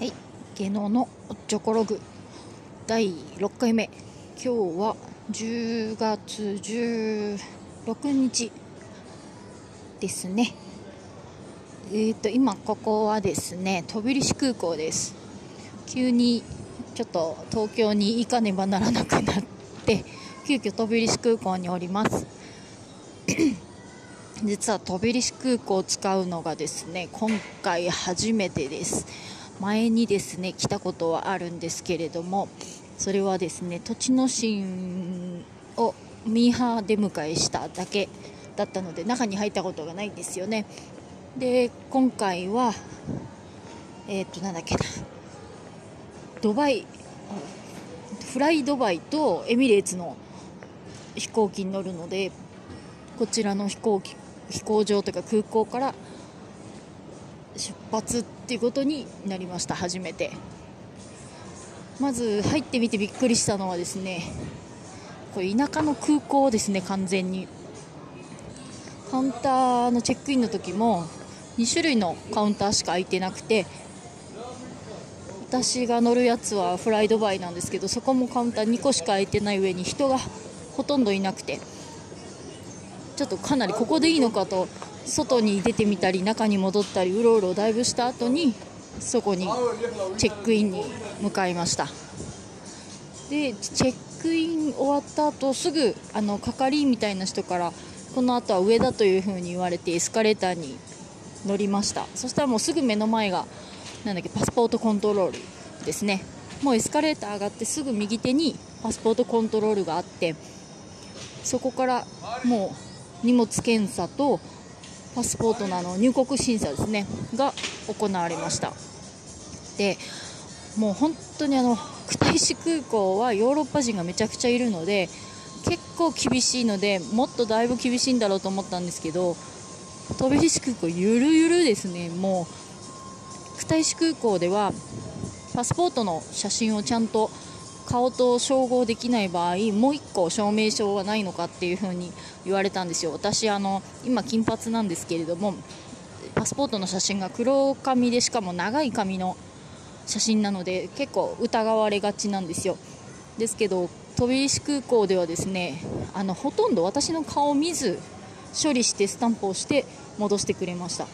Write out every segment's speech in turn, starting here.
はい、芸能のおっちょこログ第6回目。今日は10月16日ですね。えー、と今ここはですね飛び石空港です。急にちょっと東京に行かねばならなくなって急遽飛び石空港におります。実は飛び石空港を使うのがですね今回初めてです。前にですね来たことはあるんですけれどもそれはですね栃ノ心をミーハー出迎えしただけだったので中に入ったことがないんですよね。で今回はえっ、となんだっけなドバイフライドバイとエミレーツの飛行機に乗るのでこちらの飛行機飛行場というか空港から出発っていうことになりました初めて。まず入ってみてびっくりしたのはですねこれ田舎の空港ですね完全に。カウンターのチェックインの時も2種類のカウンターしか空いてなくて私が乗るやつはフライドバイなんですけどそこもカウンター2個しか空いてない上に人がほとんどいなくてちょっとかなりここでいいのかと外に出てみたり中に戻ったりうろうろだいぶした後にそこにチェックインに向かいました。でチェックイン終わった後すぐあの係員みたいな人からこの後は上だというふうに言われてエスカレーターに乗りました。そしたらもうすぐ目の前がなんだっけパスポートコントロールですね。もうエスカレーター上がってすぐ右手にパスポートコントロールがあってそこからもう荷物検査とパスポートのあの入国審査ですねが行われました。でもう本当にあの久石空港はヨーロッパ人がめちゃくちゃいるので結構厳しいのでもっとだいぶ厳しいんだろうと思ったんですけど飛び石空港ゆるゆるですね。もう久石空港ではパスポートの写真をちゃんと顔と照合できない場合もう1個証明書はないのかっていう風に言われたんですよ。私あの今金髪なんですけれどもパスポートの写真が黒髪でしかも長い髪の写真なので結構疑われがちなんですよ。ですけど飛び石空港ではですねあのほとんど私の顔を見ず処理してスタンプをして戻してくれました。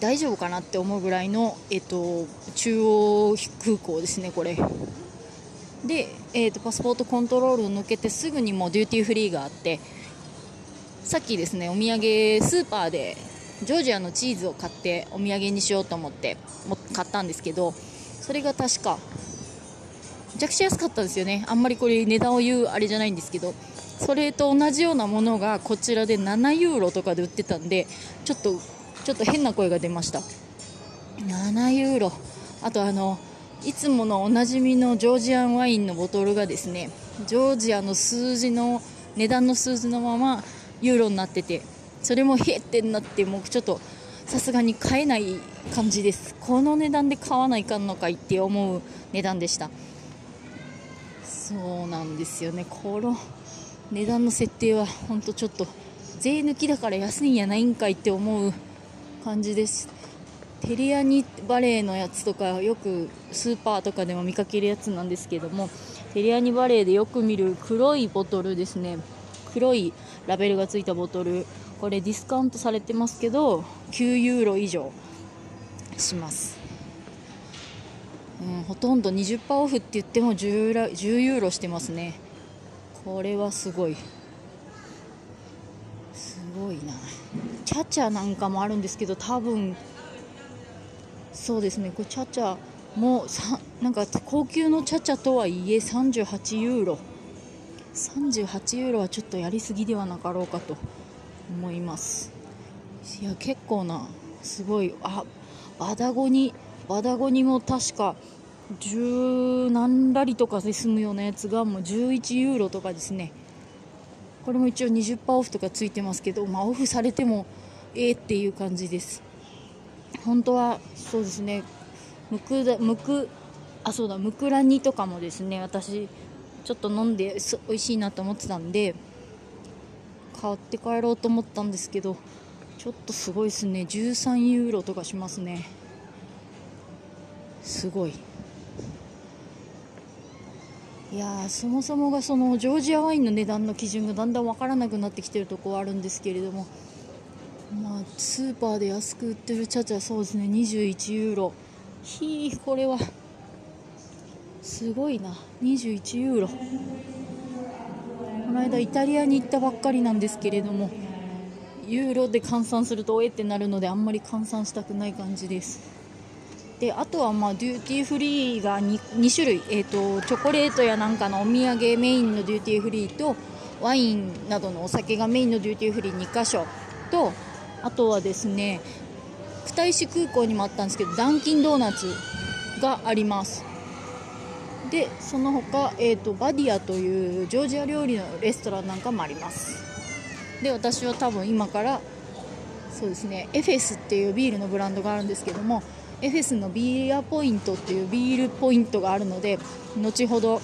大丈夫かなって思うぐらいの、えっと、中央空港ですねこれ。で、えーと、パスポートコントロールを抜けてすぐにもデューティーフリーがあってさっきですねお土産スーパーでジョージアのチーズを買ってお土産にしようと思って買ったんですけどそれが確かめちゃくちゃ安かったですよね。あんまりこれ値段を言うあれじゃないんですけどそれと同じようなものがこちらで7ユーロとかで売ってたんでちょっとちょっと変な声が出ました。7ユーロ。あとあのいつものおなじみのジョージアンワインのボトルがですねジョージアの数字の値段の数字のままユーロになっててそれもへってなってもうちょっとさすがに買えない感じです。この値段で買わないかんのかいって思う値段でした。そうなんですよね。この値段の設定は本当ちょっと税抜きだから安いんやないんかいって思う感じです。テリアニバレーのやつとかよくスーパーとかでも見かけるやつなんですけどもテリアニバレーでよく見る黒いボトルですね。黒いラベルがついたボトル。これディスカウントされてますけど9ユーロ以上します、うん、ほとんど20%オフって言っても 10, 10ユーロしてますね。これはすごい。すごいな。チャチャなんかもあるんですけど多分そうですね。これチャチャもさなんか高級のチャチャとはいえ38ユーロ。38ユーロはちょっとやりすぎではなかろうかと思います。いや結構なすごいあバダゴニバダゴニも確か10何ラリとかで済むようなやつがもう11ユーロとかですね。これも一応20%オフとかついてますけど、まあ、オフされてもええ、っていう感じです。本当はそうですね。むくだむくあそうだむくら煮とかもですね私ちょっと飲んで美味しいなと思ってたんで買って帰ろうと思ったんですけどちょっとすごいですね。13ユーロとかしますね。すごい。いやそもそもがそのジョージアワインの値段の基準がだんだん分からなくなってきてるとこはあるんですけれどもまあスーパーで安く売ってるチャチャそうですね。21ユーロ。ひーこれは。すごいな。21ユーロ。この間イタリアに行ったばっかりなんですけれどもユーロで換算するとおえってなるのであんまり換算したくない感じです。であとはまあデューティーフリーが 2, 2種類、えーと、チョコレートやなんかのお土産メインのデューティーフリーとワインなどのお酒がメインのデューティーフリー2箇所とあとはですね久大市空港にもあったんですけどダンキンドーナツがあります。でその他、えーと、バディアというジョージア料理のレストランなんかもあります。で私は多分今からそうですねエフェスっていうビールのブランドがあるんですけどもエフェスのビーアポイントっていうビールポイントがあるので後ほど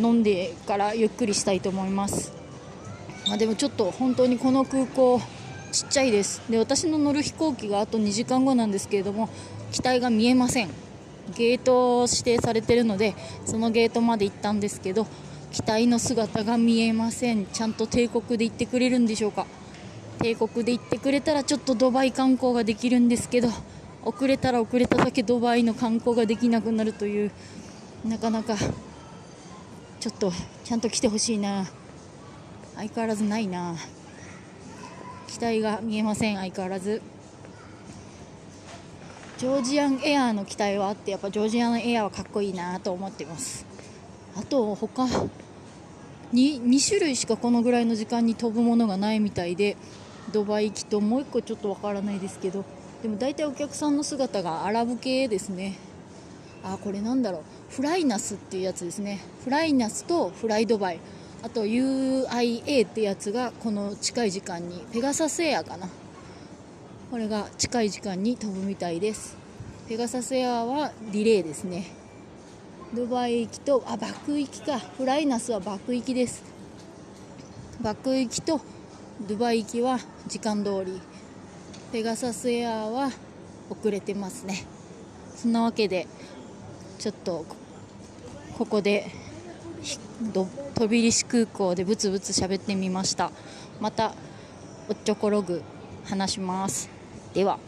飲んでからゆっくりしたいと思います、まあ、でもちょっと本当にこの空港ちっちゃいです。で私の乗る飛行機があと2時間後なんですけれども機体が見えません。ゲートを指定されてるのでそのゲートまで行ったんですけど機体の姿が見えません。ちゃんと帝国で行ってくれるんでしょうか。帝国で行ってくれたらちょっとドバイ観光ができるんですけど遅れたら遅れただけドバイの観光ができなくなるというなかなかちょっとちゃんと来てほしいな。相変わらずないな。機体が見えません。相変わらず。ジョージアンエアーの機体はあってやっぱジョージアンエアーはかっこいいなと思ってます。あと他 2, 2種類しかこのぐらいの時間に飛ぶものがないみたいでドバイ行きともう1個ちょっとわからないですけどでも大体お客さんの姿がアラブ系ですね。あこれなんだろう。フライナスっていうやつですね。フライナスとフライドバイ。あと UIA ってやつがこの近い時間にペガサスエアかな。これが近い時間に飛ぶみたいです。ペガサスエアはディレイですね。ドバイ行きとあ爆行きか。フライナスは爆行きです。爆行きとドバイ行きは時間通り。ペガサスエアは遅れてますね。そんなわけでちょっとここで飛び入し空港でブツブツ喋ってみました。またおっちょころぐ話します。では。